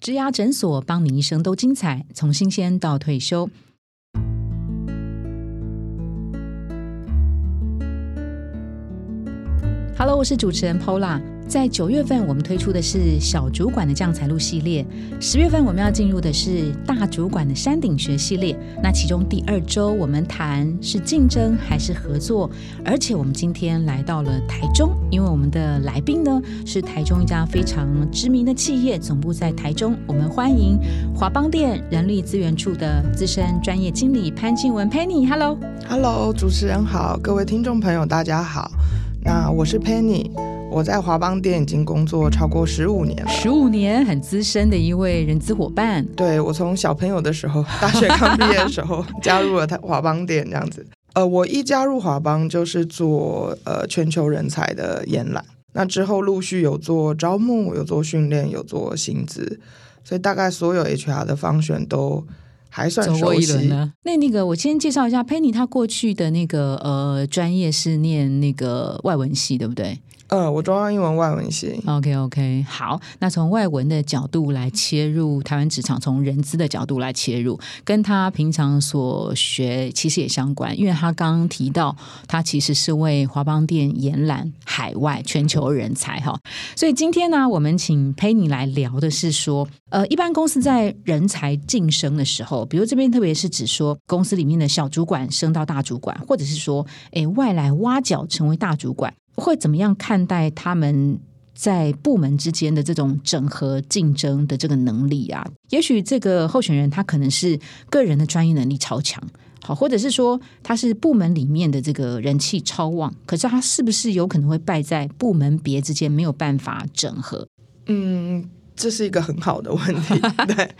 植牙诊所，帮你一生都精彩，从新鲜到退休。Hello，我是主持人 Pola。在九月份，我们推出的是小主管的降财路系列；十月份，我们要进入的是大主管的山顶学系列。那其中第二周，我们谈是竞争还是合作？而且我们今天来到了台中，因为我们的来宾呢是台中一家非常知名的企业，总部在台中。我们欢迎华邦店人力资源处的资深专业经理潘静文 Penny。Hello，Hello，主持人好，各位听众朋友大家好。那我是 Penny。我在华邦店已经工作超过十五年了，十五年很资深的一位人资伙伴。对我从小朋友的时候，大学刚毕业的时候加入了他华邦店这样子。呃，我一加入华邦就是做呃全球人才的延揽，那之后陆续有做招募，有做训练，有做薪资，所以大概所有 HR 的方选都还算熟悉。那那个我先介绍一下 Penny，他过去的那个呃专业是念那个外文系，对不对？呃，我中央英文外文系。OK OK，好，那从外文的角度来切入台湾职场，从人资的角度来切入，跟他平常所学其实也相关，因为他刚刚提到他其实是为华邦店延揽海外全球人才哈，所以今天呢，我们请陪你来聊的是说，呃，一般公司在人才晋升的时候，比如这边特别是指说公司里面的小主管升到大主管，或者是说，哎，外来挖角成为大主管。会怎么样看待他们在部门之间的这种整合竞争的这个能力啊？也许这个候选人他可能是个人的专业能力超强，好，或者是说他是部门里面的这个人气超旺，可是他是不是有可能会败在部门别之间没有办法整合？嗯，这是一个很好的问题。对，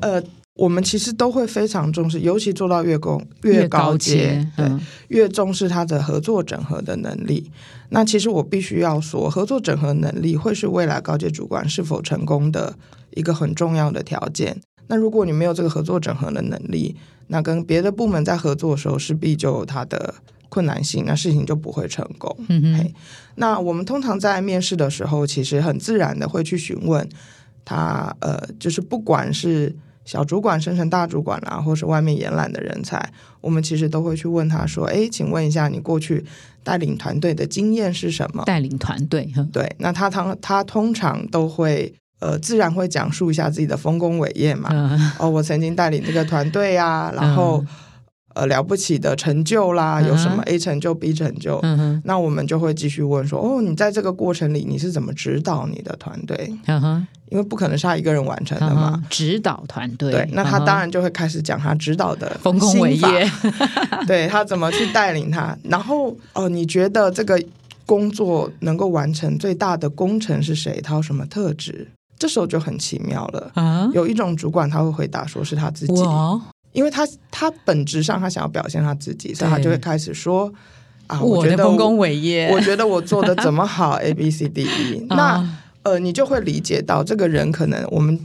呃。我们其实都会非常重视，尤其做到越高越高阶，对，越重视他的合作整合的能力。那其实我必须要说，合作整合能力会是未来高阶主管是否成功的一个很重要的条件。那如果你没有这个合作整合的能力，那跟别的部门在合作的时候，势必就有它的困难性，那事情就不会成功。嗯哼。那我们通常在面试的时候，其实很自然的会去询问他，呃，就是不管是。小主管升成大主管啦，或是外面延揽的人才，我们其实都会去问他说：“哎，请问一下，你过去带领团队的经验是什么？”带领团队，对，那他他他通常都会呃，自然会讲述一下自己的丰功伟业嘛。哦，我曾经带领这个团队啊，然后。呃，了不起的成就啦，有什么 A 成就、B 成就？那我们就会继续问说，哦，你在这个过程里，你是怎么指导你的团队？因为不可能是他一个人完成的嘛，指导团队。对，那他当然就会开始讲他指导的丰功伟业，对他怎么去带领他。然后，哦，你觉得这个工作能够完成最大的工程是谁？他有什么特质？这时候就很奇妙了啊！有一种主管他会回答说是他自己。因为他他本质上他想要表现他自己，所以他就会开始说啊，我觉得丰功伟业，我觉得我做的怎么好，A B C D E。那呃，你就会理解到这个人可能我们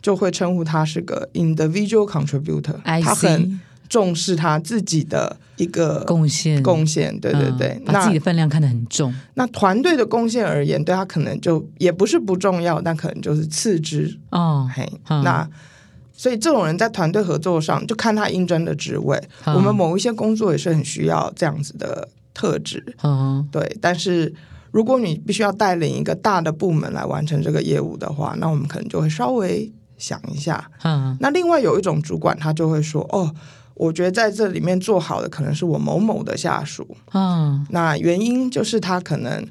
就会称呼他是个 individual contributor，他很重视他自己的一个贡献贡献，对对对，把自己的分量看得很重。那团队的贡献而言，对他可能就也不是不重要，但可能就是次之哦。嘿，那。所以这种人在团队合作上，就看他应征的职位。我们某一些工作也是很需要这样子的特质。嗯，对。但是如果你必须要带领一个大的部门来完成这个业务的话，那我们可能就会稍微想一下。嗯，那另外有一种主管，他就会说：“哦，我觉得在这里面做好的可能是我某某的下属。”嗯，那原因就是他可能。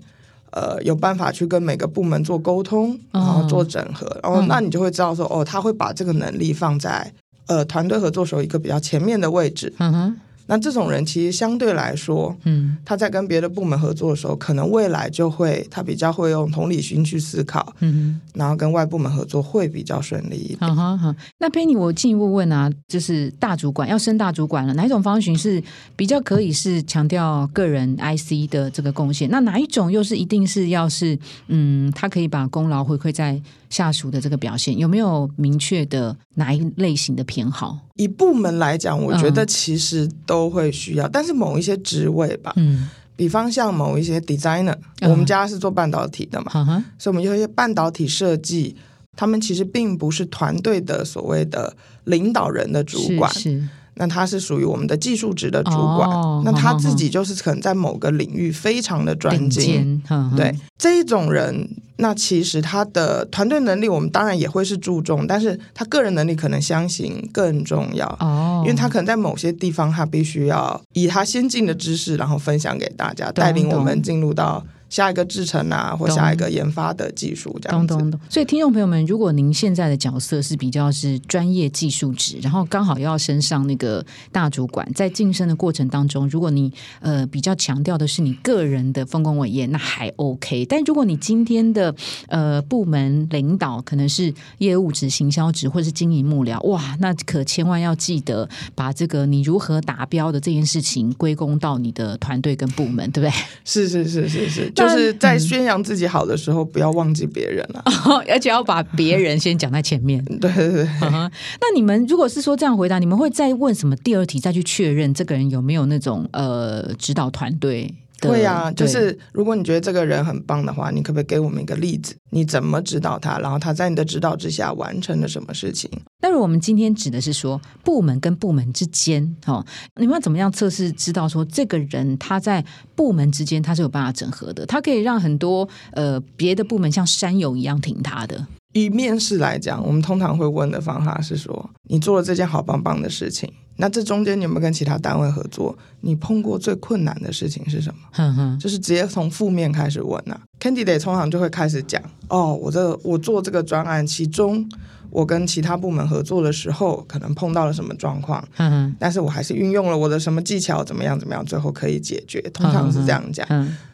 呃，有办法去跟每个部门做沟通，然后做整合，然后那你就会知道说，哦，他会把这个能力放在呃团队合作时候一个比较前面的位置。嗯哼。那这种人其实相对来说，嗯，他在跟别的部门合作的时候，可能未来就会他比较会用同理心去思考，嗯，然后跟外部门合作会比较顺利一点。好好，那佩妮，我进一步问啊，就是大主管要升大主管了，哪一种方式是比较可以是强调个人 IC 的这个贡献？那哪一种又是一定是要是嗯，他可以把功劳回馈在？下属的这个表现有没有明确的哪一类型的偏好？以部门来讲，我觉得其实都会需要，但是某一些职位吧，嗯，比方像某一些 designer，我们家是做半导体的嘛，所以我们有一些半导体设计，他们其实并不是团队的所谓的领导人的主管。是。那他是属于我们的技术职的主管，那他自己就是可能在某个领域非常的专精，对这一种人，那其实他的团队能力我们当然也会是注重，但是他个人能力可能相形更重要哦，因为他可能在某些地方他必须要以他先进的知识，然后分享给大家，带领我们进入到。下一个制程啊，或下一个研发的技术，这样子。所以，听众朋友们，如果您现在的角色是比较是专业技术职，然后刚好要升上那个大主管，在晋升的过程当中，如果你呃比较强调的是你个人的丰功伟业，那还 OK。但如果你今天的呃部门领导可能是业务职、行销职或是经营幕僚，哇，那可千万要记得把这个你如何达标的这件事情归功到你的团队跟部门，对不对？是是是是是。就是在宣扬自己好的时候，不要忘记别人了，而且要把别人先讲在前面。对对对。那你们如果是说这样回答，你们会再问什么第二题，再去确认这个人有没有那种呃指导团队？会啊，就是如果你觉得这个人很棒的话，你可不可以给我们一个例子？你怎么指导他？然后他在你的指导之下完成了什么事情？但是我们今天指的是说部门跟部门之间，哦，你们要怎么样测试知道说这个人他在部门之间他是有办法整合的？他可以让很多呃别的部门像山友一样挺他的。以面试来讲，我们通常会问的方法是说：你做了这件好棒棒的事情，那这中间你有没有跟其他单位合作？你碰过最困难的事情是什么？就是直接从负面开始问啊。Candidate 通常就会开始讲：哦，我这我做这个专案，其中我跟其他部门合作的时候，可能碰到了什么状况？嗯但是我还是运用了我的什么技巧，怎么样怎么样，最后可以解决。通常是这样讲。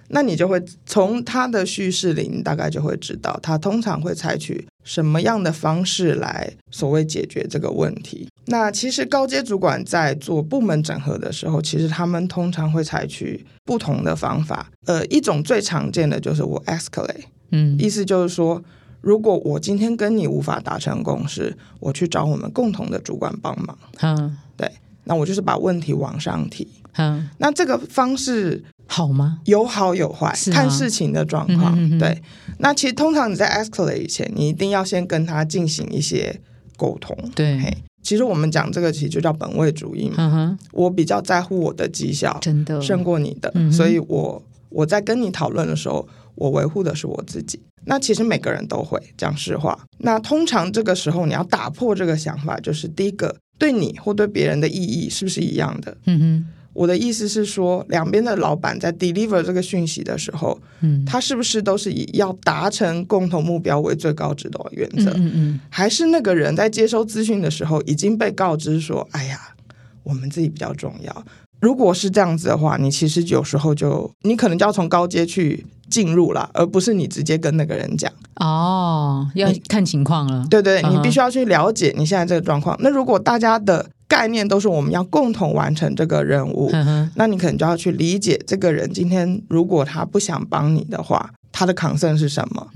那你就会从他的叙事里，你大概就会知道他通常会采取什么样的方式来所谓解决这个问题。那其实高阶主管在做部门整合的时候，其实他们通常会采取不同的方法。呃，一种最常见的就是我 escalate，嗯，意思就是说，如果我今天跟你无法达成共识，我去找我们共同的主管帮忙。嗯，对，那我就是把问题往上提。嗯，那这个方式。好吗？有好有坏，看事情的状况。对，那其实通常你在 escalate 以前，你一定要先跟他进行一些沟通。对，其实我们讲这个其实就叫本位主义嘛。我比较在乎我的绩效，真的胜过你的，所以我我在跟你讨论的时候，我维护的是我自己。那其实每个人都会讲实话。那通常这个时候你要打破这个想法，就是第一个，对你或对别人的意义是不是一样的？嗯哼。我的意思是说，两边的老板在 deliver 这个讯息的时候，嗯，他是不是都是以要达成共同目标为最高指导原则？嗯嗯，还是那个人在接收资讯的时候已经被告知说，哎呀，我们自己比较重要。如果是这样子的话，你其实有时候就你可能就要从高阶去进入了，而不是你直接跟那个人讲。哦，要看情况了。对对，你必须要去了解你现在这个状况。那如果大家的概念都是我们要共同完成这个任务，那你可能就要去理解这个人今天如果他不想帮你的话，他的 concern 是什么？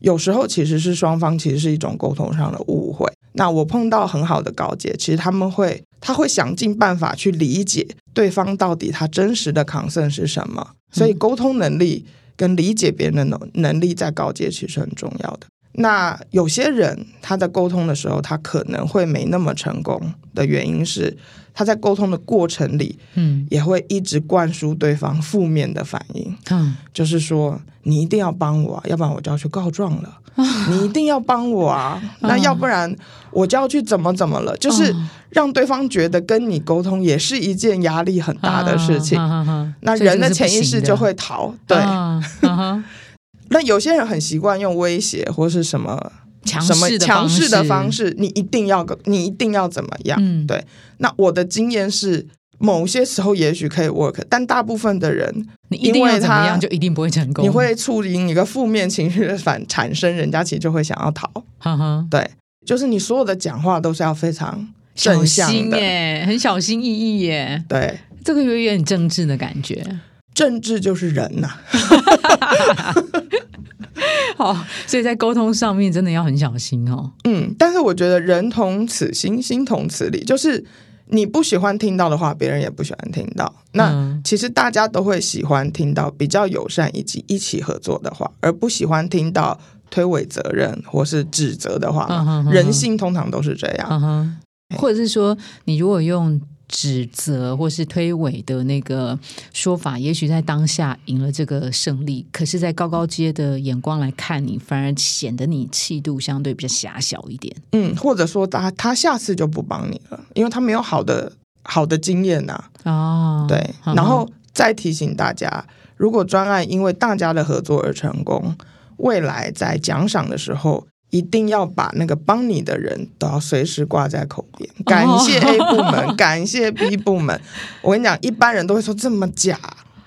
有时候其实是双方其实是一种沟通上的误会。那我碰到很好的高阶，其实他们会他会想尽办法去理解对方到底他真实的 concern 是什么。所以沟通能力跟理解别人的能能力在高阶其实很重要的。那有些人他在沟通的时候，他可能会没那么成功的原因是，他在沟通的过程里，嗯，也会一直灌输对方负面的反应，嗯，就是说你一定要帮我，啊要不然我就要去告状了，你一定要帮我啊，那要不然我就要去怎么怎么了，就是让对方觉得跟你沟通也是一件压力很大的事情，那人的潜意识就会逃，对。那有些人很习惯用威胁或是什么什么强势的方式，你一定要个，你一定要怎么样？对。那我的经验是，某些时候也许可以 work，但大部分的人，你一定要怎么样就一定不会成功。你会促引一个负面情绪的反产生，人家其实就会想要逃。哈哈对，就是你所有的讲话都是要非常正向的，很小心翼翼耶。对，这个有点政治的感觉。政治就是人呐，好，所以在沟通上面真的要很小心哦。嗯，但是我觉得人同此心，心同此理，就是你不喜欢听到的话，别人也不喜欢听到。那其实大家都会喜欢听到比较友善以及一起合作的话，而不喜欢听到推诿责任或是指责的话，人性通常都是这样。或者是说，你如果用指责或是推诿的那个说法，也许在当下赢了这个胜利，可是，在高高阶的眼光来看你，反而显得你气度相对比较狭小一点。嗯，或者说他他下次就不帮你了，因为他没有好的好的经验呐。哦，对，然后再提醒大家，如果专案因为大家的合作而成功，未来在奖赏的时候。一定要把那个帮你的人都要随时挂在口边，感谢 A 部门，感谢 B 部门。我跟你讲，一般人都会说这么假，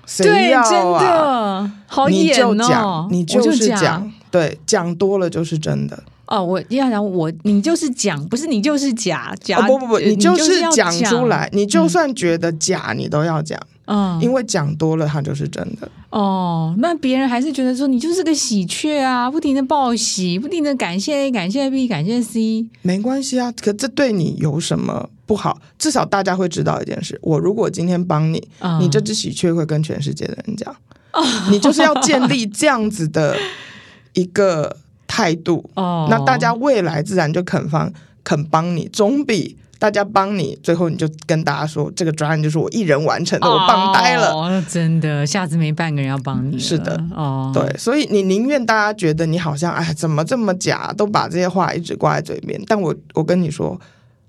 谁要啊？好演哦，你就是讲，对，讲多了就是真的。哦，我要讲我，你就是讲，不是你就是假假。不不不，你就是讲出来，你就算觉得假，你都要讲。嗯，因为讲多了，它就是真的。哦，那别人还是觉得说你就是个喜鹊啊，不停的报喜，不停的感谢 A，感谢 B，感谢 C，没关系啊。可这对你有什么不好？至少大家会知道一件事：我如果今天帮你，你这只喜鹊会跟全世界的人讲。你就是要建立这样子的一个态度。哦，那大家未来自然就肯帮肯帮你，总比。大家帮你，最后你就跟大家说，这个专案就是我一人完成的，我棒呆了，真的，下次没半个人要帮你。是的，哦，对，所以你宁愿大家觉得你好像，哎，怎么这么假，都把这些话一直挂在嘴边。但我我跟你说，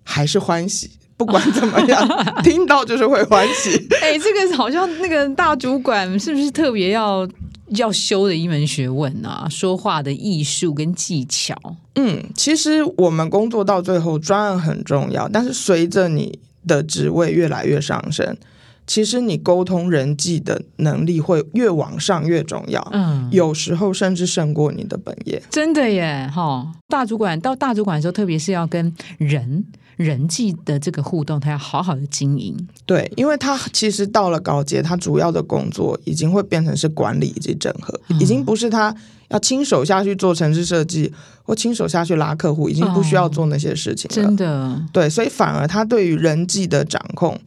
还是欢喜，不管怎么样，听到就是会欢喜。哎，这个好像那个大主管是不是特别要？要修的一门学问啊，说话的艺术跟技巧。嗯，其实我们工作到最后，专案很重要，但是随着你的职位越来越上升，其实你沟通人际的能力会越往上越重要。嗯，有时候甚至胜过你的本业。真的耶，哈！大主管到大主管的时候，特别是要跟人。人际的这个互动，他要好好的经营。对，因为他其实到了高阶，他主要的工作已经会变成是管理以及整合，已经不是他要亲手下去做城市设计或亲手下去拉客户，已经不需要做那些事情了。真的，对，所以反而他对于人际的掌控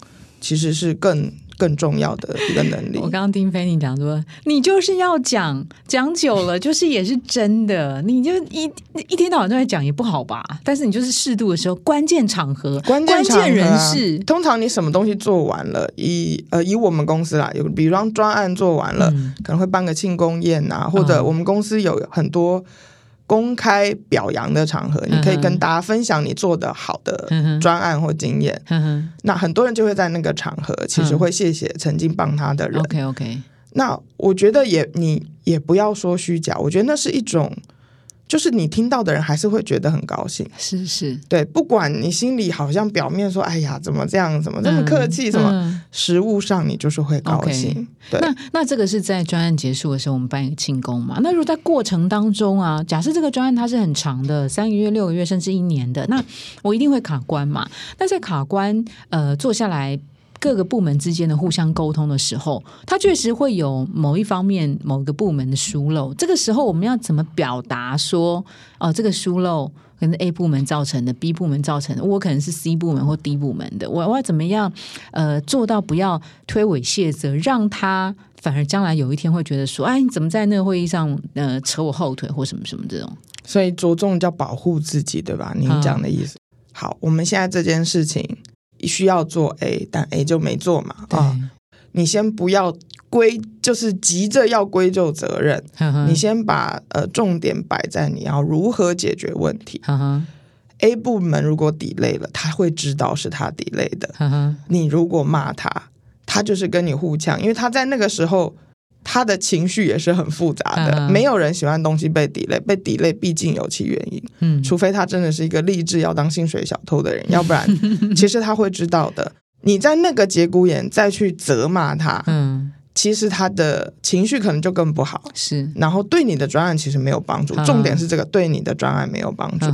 其实是更。更重要的一个能力。我刚刚听菲尼讲说，你就是要讲讲久了，就是也是真的。你就一一天到晚都在讲也不好吧？但是你就是适度的时候，关键场合、关键人士，通常你什么东西做完了，以呃以我们公司啦，有比方专案做完了，可能会办个庆功宴啊，或者我们公司有很多。公开表扬的场合，你可以跟大家分享你做的好的专案或经验。那很多人就会在那个场合，其实会谢谢曾经帮他的人。OK OK。那我觉得也你也不要说虚假，我觉得那是一种。就是你听到的人还是会觉得很高兴，是是，对，不管你心里好像表面说，哎呀，怎么这样，怎么这么客气，什么实物上你就是会高兴。对，那那这个是在专案结束的时候，我们办一个庆功嘛。那如果在过程当中啊，假设这个专案它是很长的，三个月、六个月，甚至一年的，那我一定会卡关嘛。那在卡关，呃，坐下来。各个部门之间的互相沟通的时候，它确实会有某一方面某个部门的疏漏。这个时候，我们要怎么表达说，哦，这个疏漏可能 A 部门造成的，B 部门造成的，我可能是 C 部门或 D 部门的，我我要怎么样呃做到不要推诿卸责，让他反而将来有一天会觉得说，哎，你怎么在那个会议上呃扯我后腿或什么什么这种？所以着重叫保护自己，对吧？您讲的意思。好，我们现在这件事情。需要做 A，但 A 就没做嘛啊！你先不要归，就是急着要归咎责任。你先把呃重点摆在你要如何解决问题。A 部门如果抵累了，他会知道是他抵累的。你如果骂他，他就是跟你互呛，因为他在那个时候。他的情绪也是很复杂的，没有人喜欢东西被抵累，被抵累毕竟有其原因。嗯，除非他真的是一个立志要当薪水小偷的人，要不然其实他会知道的。你在那个节骨眼再去责骂他，嗯，其实他的情绪可能就更不好。是，然后对你的专案其实没有帮助。重点是这个对你的专案没有帮助。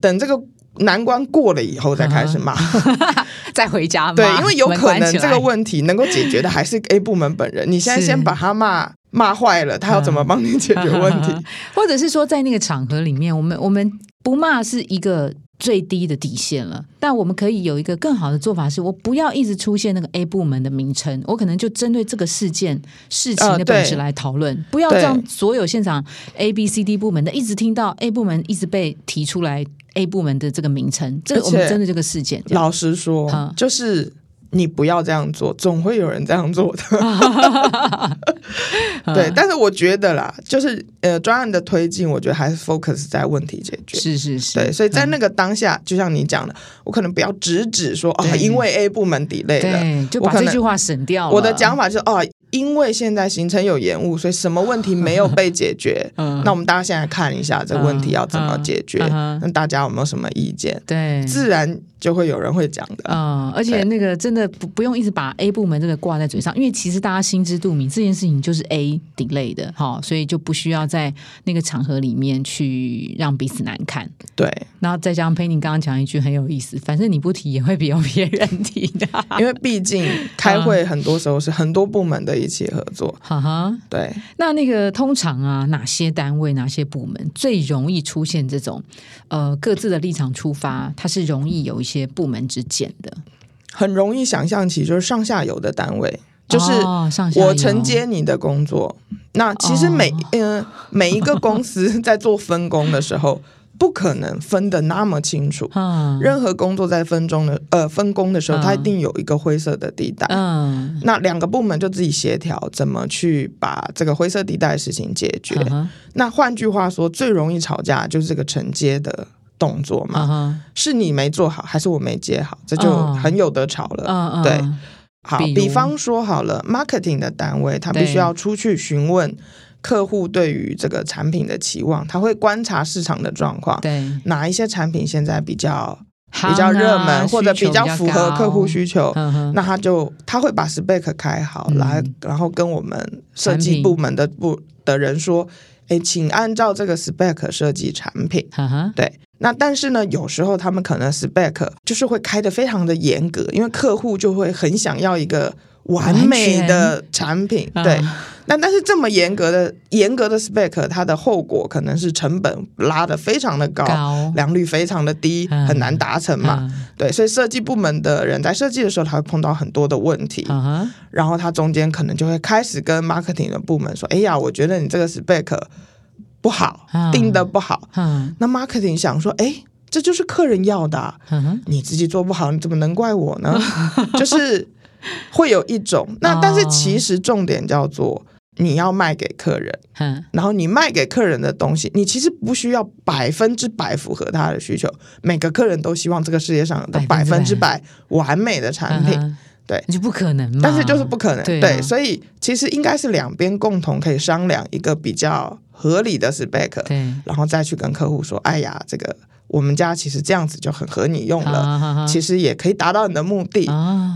等这个。难关过了以后再开始骂，再回家骂。对，因为有可能这个问题能够解决的还是 A 部门本人。你现在先把他骂骂坏了，他要怎么帮你解决问题？或者是说，在那个场合里面，我们我们不骂是一个。最低的底线了。但我们可以有一个更好的做法，是我不要一直出现那个 A 部门的名称，我可能就针对这个事件事情的本质来讨论，不要让所有现场 A、B、C、D 部门的一直听到 A 部门一直被提出来 A 部门的这个名称。这个我们针对这个事件，老实说，就是。你不要这样做，总会有人这样做的。对，但是我觉得啦，就是呃，专案的推进，我觉得还是 focus 在问题解决。是是是，对，所以在那个当下，就像你讲的，我可能不要直指说啊，因为 A 部门 delay 了，就把这句话省掉。我的讲法就是哦。因为现在行程有延误，所以什么问题没有被解决？那我们大家现在看一下这个问题要怎么解决？那大家有没有什么意见？对，自然就会有人会讲的。嗯，而且那个真的不不用一直把 A 部门这个挂在嘴上，因为其实大家心知肚明，这件事情就是 A 顶类的，好，所以就不需要在那个场合里面去让彼此难看。对，然后再加上佩妮刚刚讲一句很有意思，反正你不提也会比有别人提的，因为毕竟开会很多时候是很多部门的。一起合作，哈哈，对。那那个通常啊，哪些单位、哪些部门最容易出现这种呃各自的立场出发，它是容易有一些部门之间的，很容易想象起就是上下游的单位，就是我承接你的工作。那其实每嗯每一个公司在做分工的时候。不可能分的那么清楚。嗯，任何工作在分中的呃分工的时候，它一定有一个灰色的地带。嗯，那两个部门就自己协调怎么去把这个灰色地带的事情解决。那换句话说，最容易吵架就是这个承接的动作嘛。是你没做好，还是我没接好？这就很有得吵了。对。好，比方说好了，marketing 的单位，他必须要出去询问。客户对于这个产品的期望，他会观察市场的状况，对哪一些产品现在比较比较热门，或者比较符合客户需求，那他就他会把 spec 开好来，然后跟我们设计部门的部的人说，哎，请按照这个 spec 设计产品。对，那但是呢，有时候他们可能 spec 就是会开的非常的严格，因为客户就会很想要一个完美的产品，对。那但是这么严格的严格的 spec，它的后果可能是成本拉的非常的高，良率非常的低，很难达成嘛。对，所以设计部门的人在设计的时候，他会碰到很多的问题。然后他中间可能就会开始跟 marketing 的部门说：“哎呀，我觉得你这个 spec 不好，定的不好。”那 marketing 想说：“哎，这就是客人要的，你自己做不好，你怎么能怪我呢？” 就是会有一种。那，但是其实重点叫做。你要卖给客人，然后你卖给客人的东西，你其实不需要百分之百符合他的需求。每个客人都希望这个世界上的百分之百。完美的产品，对，就不可能。但是就是不可能，对，所以其实应该是两边共同可以商量一个比较合理的 spec，对，然后再去跟客户说，哎呀，这个我们家其实这样子就很合你用了，其实也可以达到你的目的，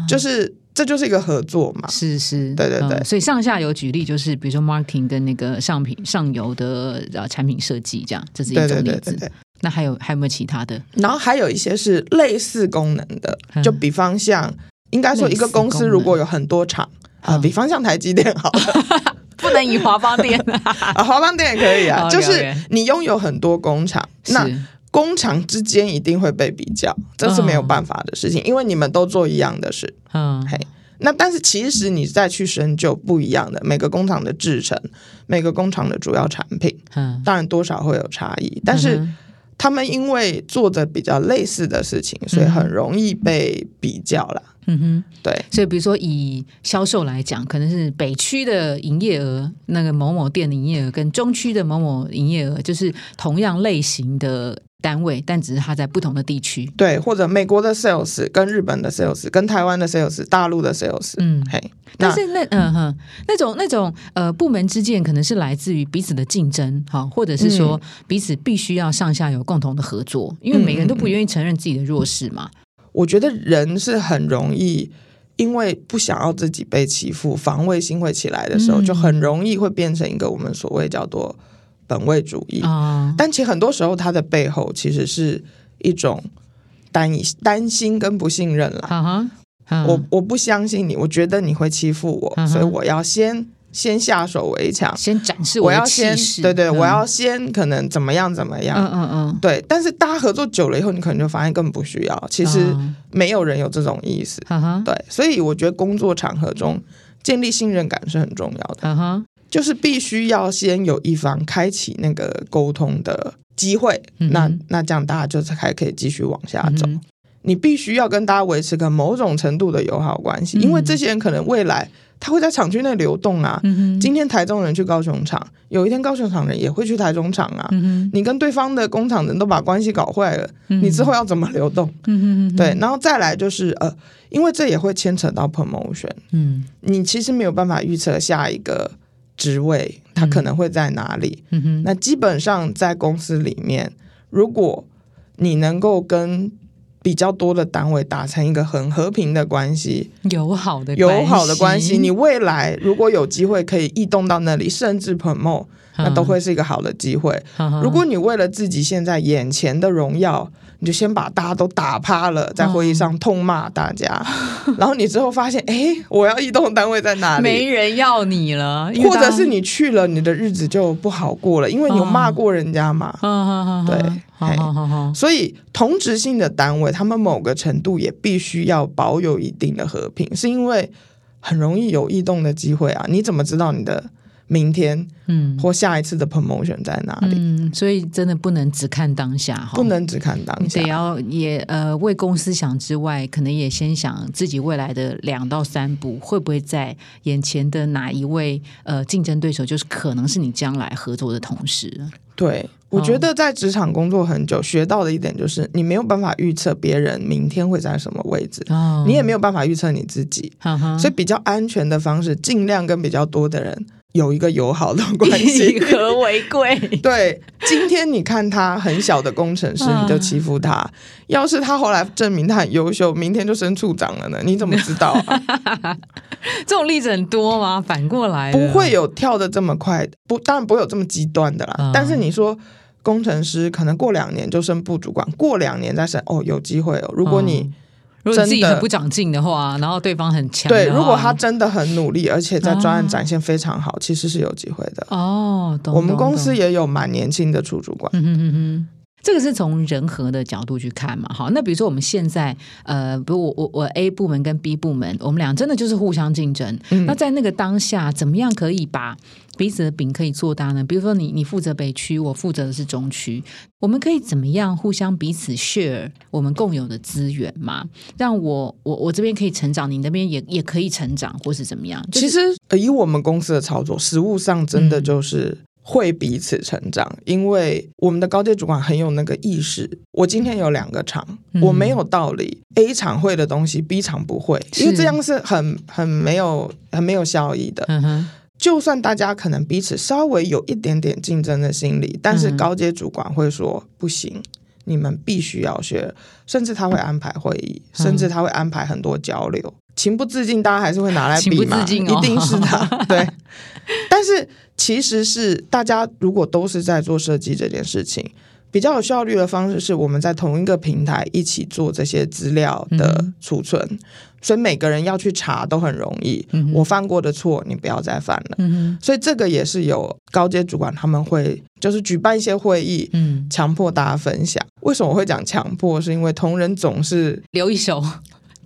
就是。这就是一个合作嘛，是是，对对对，所以上下游举例就是，比如说 marketing 跟那个上品上游的呃产品设计这样，这是一种例子。那还有还有没有其他的？然后还有一些是类似功能的，就比方像，应该说一个公司如果有很多厂啊，比方像台积电好，不能以华邦电。啊，华邦电也可以啊，就是你拥有很多工厂，那。工厂之间一定会被比较，这是没有办法的事情，因为你们都做一样的事。嗯，嘿，那但是其实你再去深究不一样的每个工厂的制成，每个工厂的主要产品，嗯，当然多少会有差异，但是他们因为做的比较类似的事情，所以很容易被比较了。嗯哼，对，所以比如说以销售来讲，可能是北区的营业额，那个某某店的营业额跟中区的某某营业额，就是同样类型的。单位，但只是它在不同的地区，对，或者美国的 sales 跟日本的 sales 跟台湾的 sales，大陆的 sales，嗯，嘿，但是那嗯哼，那种那种呃部门之间可能是来自于彼此的竞争，好，或者是说彼此必须要上下有共同的合作，因为每个人都不愿意承认自己的弱势嘛。我觉得人是很容易因为不想要自己被欺负，防卫心会起来的时候，就很容易会变成一个我们所谓叫做。本位主义啊，但其实很多时候，它的背后其实是一种担担心跟不信任了。我我不相信你，我觉得你会欺负我，所以我要先先下手为强，先展示我要先对对，我要先可能怎么样怎么样，嗯嗯嗯，对。但是大家合作久了以后，你可能就发现根本不需要，其实没有人有这种意思，对。所以我觉得工作场合中建立信任感是很重要的，嗯哼，就是必须要先有一方开启那个沟通的机会，那那这样大家就才可以继续往下走。你必须要跟大家维持个某种程度的友好关系，因为这些人可能未来。他会在厂区内流动啊。今天台中人去高雄厂，有一天高雄厂人也会去台中厂啊。你跟对方的工厂人都把关系搞坏了，你之后要怎么流动？对，然后再来就是呃，因为这也会牵扯到 promotion。嗯，你其实没有办法预测下一个职位他可能会在哪里。那基本上在公司里面，如果你能够跟比较多的单位达成一个很和平的关系，友好的友好的关系，你未来如果有机会可以异动到那里，甚至 promote，那都会是一个好的机会。如果你为了自己现在眼前的荣耀，你就先把大家都打趴了，在会议上痛骂大家，然后你之后发现，哎，我要异动单位在哪里？没人要你了，或者是你去了，你的日子就不好过了，因为你有骂过人家嘛。对，所以同职性的单位，他们某个程度也必须要保有一定的和平，是因为很容易有异动的机会啊。你怎么知道你的？明天，嗯，或下一次的 promotion 在哪里？嗯，所以真的不能只看当下哈，不能只看当下，得要也呃为公司想之外，可能也先想自己未来的两到三步，会不会在眼前的哪一位呃竞争对手，就是可能是你将来合作的同事？对，我觉得在职场工作很久，学到的一点就是，你没有办法预测别人明天会在什么位置，你也没有办法预测你自己，所以比较安全的方式，尽量跟比较多的人。有一个友好的关系，以和为贵。对，今天你看他很小的工程师，你就欺负他；要是他后来证明他很优秀，明天就升处长了呢？你怎么知道？这种例子很多吗？反过来，不会有跳的这么快，不，当然不会有这么极端的啦。但是你说工程师可能过两年就升部主管，过两年再升，哦，有机会哦。如果你如果自己很不长进的话，然后对方很强，对，如果他真的很努力，而且在专案展现非常好，其实是有机会的。哦，我们公司也有蛮年轻的出主管。嗯哼哼这个是从人和的角度去看嘛？好，那比如说我们现在，呃，比如我我我 A 部门跟 B 部门，我们俩真的就是互相竞争。那在那个当下，怎么样可以把？彼此的饼可以做大呢，比如说你你负责北区，我负责的是中区，我们可以怎么样互相彼此 share 我们共有的资源嘛？让我我我这边可以成长，你那边也也可以成长，或是怎么样？其实以我们公司的操作，实务上真的就是会彼此成长，因为我们的高阶主管很有那个意识。我今天有两个厂，我没有道理 A 厂会的东西 B 厂不会，因为这样是很很没有很没有效益的。嗯哼。就算大家可能彼此稍微有一点点竞争的心理，但是高阶主管会说不行，你们必须要学，甚至他会安排会议，甚至他会安排很多交流。情不自禁，大家还是会拿来 比嘛，一定是的，对。但是其实是大家如果都是在做设计这件事情。比较有效率的方式是我们在同一个平台一起做这些资料的储存，所以每个人要去查都很容易。我犯过的错，你不要再犯了。所以这个也是有高阶主管他们会就是举办一些会议，强迫大家分享。为什么我会讲强迫？是因为同仁总是留一手，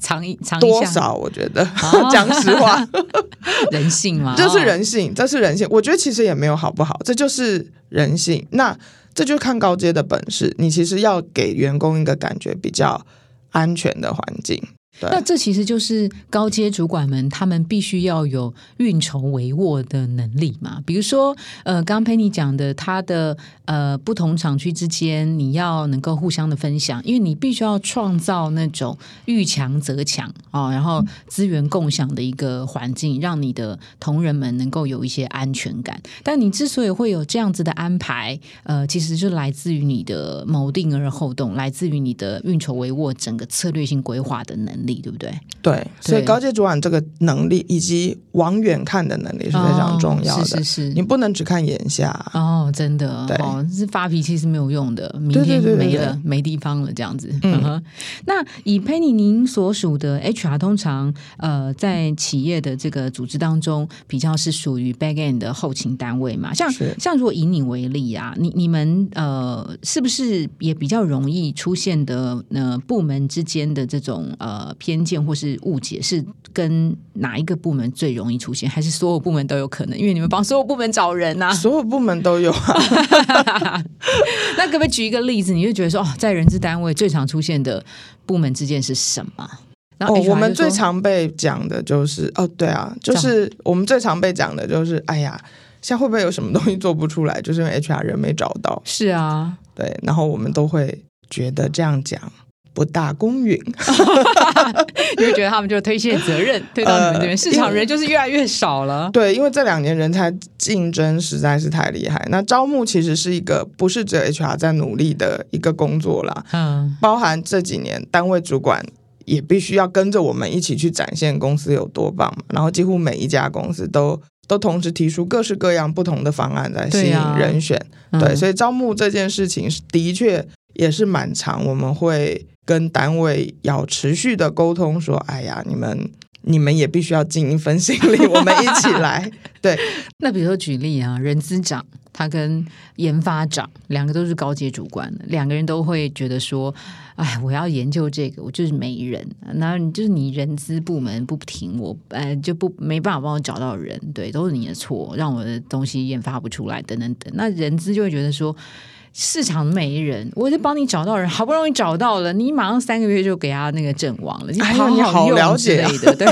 藏一藏多少？我觉得 讲实话，人性嘛，这是人性，这是人性。我觉得其实也没有好不好，这就是人性。那。这就看高阶的本事，你其实要给员工一个感觉比较安全的环境。那这其实就是高阶主管们他们必须要有运筹帷幄的能力嘛。比如说，呃，刚刚佩妮讲的，他的呃不同厂区之间，你要能够互相的分享，因为你必须要创造那种遇强则强啊，然后资源共享的一个环境，让你的同仁们能够有一些安全感。但你之所以会有这样子的安排，呃，其实就来自于你的谋定而后动，来自于你的运筹帷幄整个策略性规划的能力。能力，对不对？对，所以高阶主管这个能力以及往远看的能力是非常重要的。是是是，你不能只看眼下哦，真的。对，是发脾气是没有用的，明天没了，没地方了，这样子。嗯，那以佩妮您所属的 HR，通常呃在企业的这个组织当中，比较是属于 back end 的后勤单位嘛？像像如果以你为例啊，你你们呃是不是也比较容易出现的呃部门之间的这种呃偏见或是误解，是跟哪一个部门最容易出现，还是所有部门都有可能？因为你们帮所有部门找人呐，所有部门都有啊。那可不可以举一个例子？你就觉得说哦，在人事单位最常出现的部门之间是什么？哦，我们最常被讲的就是哦，对啊，就是我们最常被讲的就是，哎呀，现在会不会有什么东西做不出来？就是因为 HR 人没找到。是啊，对，然后我们都会觉得这样讲不大公允，因为觉得他们就推卸责任 推到你们这边，市场人就是越来越少了。对，因为这两年人才竞争实在是太厉害，那招募其实是一个不是只有 HR 在努力的一个工作啦，嗯，包含这几年单位主管。也必须要跟着我们一起去展现公司有多棒嘛，然后几乎每一家公司都都同时提出各式各样不同的方案在吸引人选，对，所以招募这件事情的确也是蛮长，我们会跟单位要持续的沟通，说，哎呀，你们你们也必须要尽一份心力，我们一起来，对。那比如说举例啊，人资长。他跟研发长两个都是高阶主管，两个人都会觉得说：“哎，我要研究这个，我就是没人。那就是你人资部门不停，我呃就不没办法帮我找到人，对，都是你的错，让我的东西研发不出来，等等等。那人资就会觉得说。”市场没人，我就帮你找到人，好不容易找到了，你马上三个月就给他那个阵亡了，你好了解的，对。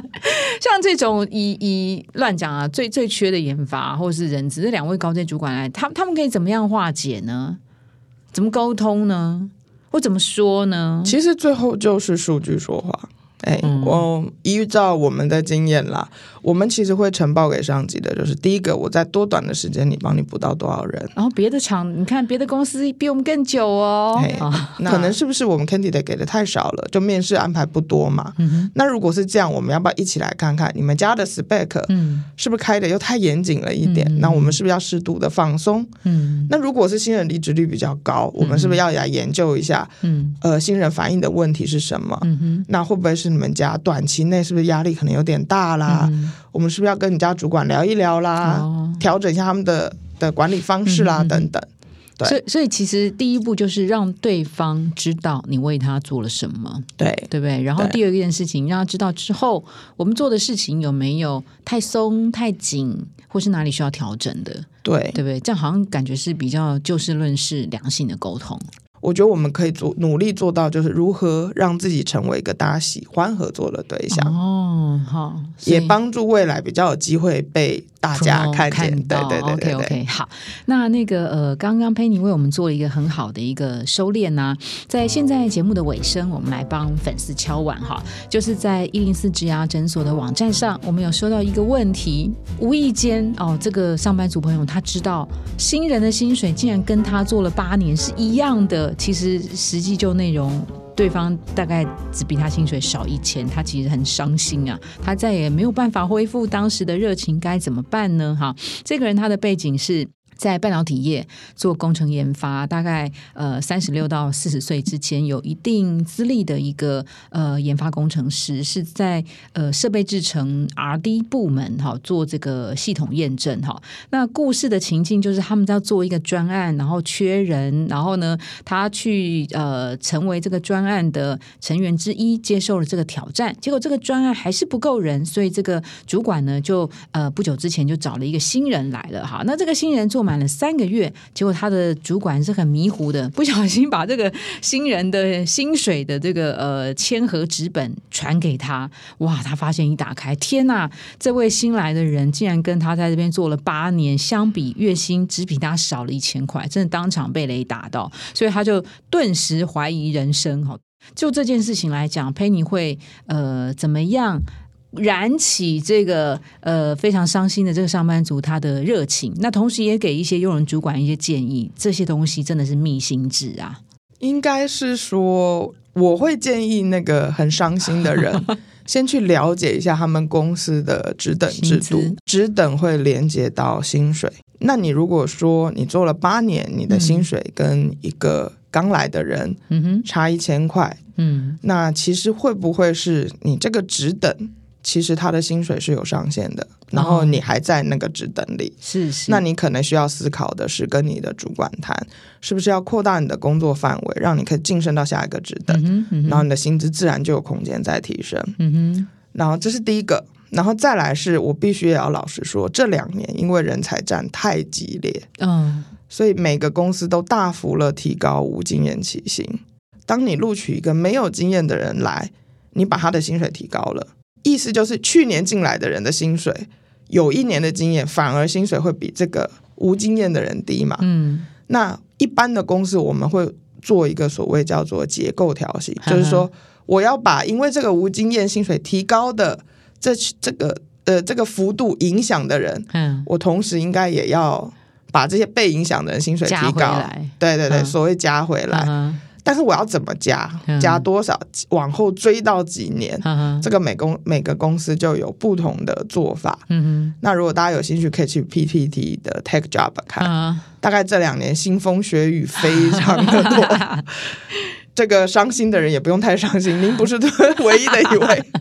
像这种以以乱讲啊，最最缺的研发或者是人资，这两位高阶主管来，他他们可以怎么样化解呢？怎么沟通呢？或怎么说呢？其实最后就是数据说话。哎，我依照我们的经验啦，我们其实会呈报给上级的，就是第一个，我在多短的时间里帮你补到多少人。然后别的厂，你看别的公司比我们更久哦。可能是不是我们 candidate 给的太少了，就面试安排不多嘛？那如果是这样，我们要不要一起来看看你们家的 spec，嗯，是不是开的又太严谨了一点？那我们是不是要适度的放松？嗯，那如果是新人离职率比较高，我们是不是要来研究一下？嗯，呃，新人反映的问题是什么？嗯哼，那会不会是？你们家短期内是不是压力可能有点大啦？我们是不是要跟你家主管聊一聊啦？调整一下他们的的管理方式啦，等等。对所以，所以其实第一步就是让对方知道你为他做了什么，对对不对？然后第二件事情让他知道之后，我们做的事情有没有太松、太紧，或是哪里需要调整的？对对不对？这样好像感觉是比较就事论事、良性的沟通。我觉得我们可以做努力做到，就是如何让自己成为一个大家喜欢合作的对象哦，好，也帮助未来比较有机会被。大家看见，对对对，OK OK，好。那那个呃，刚刚佩妮为我们做了一个很好的一个收敛呢，在现在节目的尾声，我们来帮粉丝敲碗哈，就是在一零四植牙诊所的网站上，我们有收到一个问题，无意间哦，这个上班族朋友他知道新人的薪水竟然跟他做了八年是一样的，其实实际就内容。对方大概只比他薪水少一千，他其实很伤心啊，他再也没有办法恢复当时的热情，该怎么办呢？哈，这个人他的背景是。在半导体业做工程研发，大概呃三十六到四十岁之间有一定资历的一个呃研发工程师，是在呃设备制成 R D 部门哈做这个系统验证哈。那故事的情境就是他们在做一个专案，然后缺人，然后呢他去呃成为这个专案的成员之一，接受了这个挑战。结果这个专案还是不够人，所以这个主管呢就呃不久之前就找了一个新人来了哈。那这个新人做。满了三个月，结果他的主管是很迷糊的，不小心把这个新人的薪水的这个呃签合纸本传给他。哇，他发现一打开，天呐，这位新来的人竟然跟他在这边做了八年，相比月薪只比他少了一千块，真的当场被雷打到，所以他就顿时怀疑人生。哈，就这件事情来讲，佩妮会呃怎么样？燃起这个呃非常伤心的这个上班族他的热情，那同时也给一些用人主管一些建议，这些东西真的是密心志啊。应该是说，我会建议那个很伤心的人，先去了解一下他们公司的职等制度，职等会连接到薪水。那你如果说你做了八年，你的薪水跟一个刚来的人，嗯哼，差一千块，嗯，那其实会不会是你这个职等？其实他的薪水是有上限的，然后你还在那个职等里，是是，那你可能需要思考的是跟你的主管谈，是不是要扩大你的工作范围，让你可以晋升到下一个职等，然后你的薪资自然就有空间在提升。嗯哼，然后这是第一个，然后再来是我必须也要老实说，这两年因为人才战太激烈，嗯，所以每个公司都大幅了提高无经验起薪。当你录取一个没有经验的人来，你把他的薪水提高了。意思就是，去年进来的人的薪水有一年的经验，反而薪水会比这个无经验的人低嘛？嗯，那一般的公司我们会做一个所谓叫做结构调薪，就是说我要把因为这个无经验薪水提高的这这个呃这个幅度影响的人，嗯，我同时应该也要把这些被影响的人薪水提高，对对对，所谓加回来。但是我要怎么加？加多少？往后追到几年？这个每公每个公司就有不同的做法。嗯那如果大家有兴趣，可以去 PPT 的 Tech Job 看。大概这两年腥风血雨非常的多。这个伤心的人也不用太伤心，您不是唯一的一位。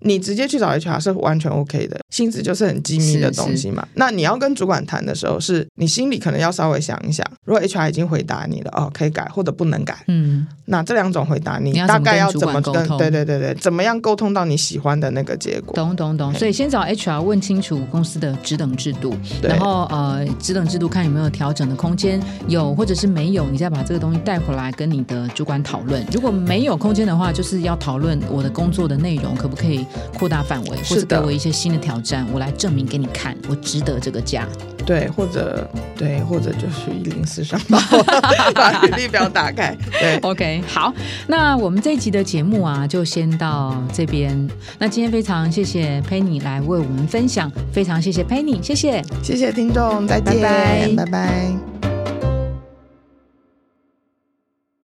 你直接去找 HR 是完全 OK 的，薪资就是很机密的东西嘛。那你要跟主管谈的时候，是你心里可能要稍微想一想，如果 HR 已经回答你了，哦，可以改或者不能改，嗯，那这两种回答你大概要怎么跟？对对对对，怎么样沟通到你喜欢的那个结果？懂懂懂。所以先找 HR 问清楚公司的职等制度，然后呃，职等制度看有没有调整的空间，有或者是没有，你再把这个东西带回来跟你的主管讨论。如果没有空间的话，就是要讨论我的工作的内容可不可以。扩大范围，或者给我一些新的挑战，我来证明给你看，我值得这个价。对，或者对，或者就是一零四上报，把履历表打开。对，OK，好，那我们这一集的节目啊，就先到这边。那今天非常谢谢 Penny 来为我们分享，非常谢谢 Penny，谢谢，谢谢听众，再见，拜拜。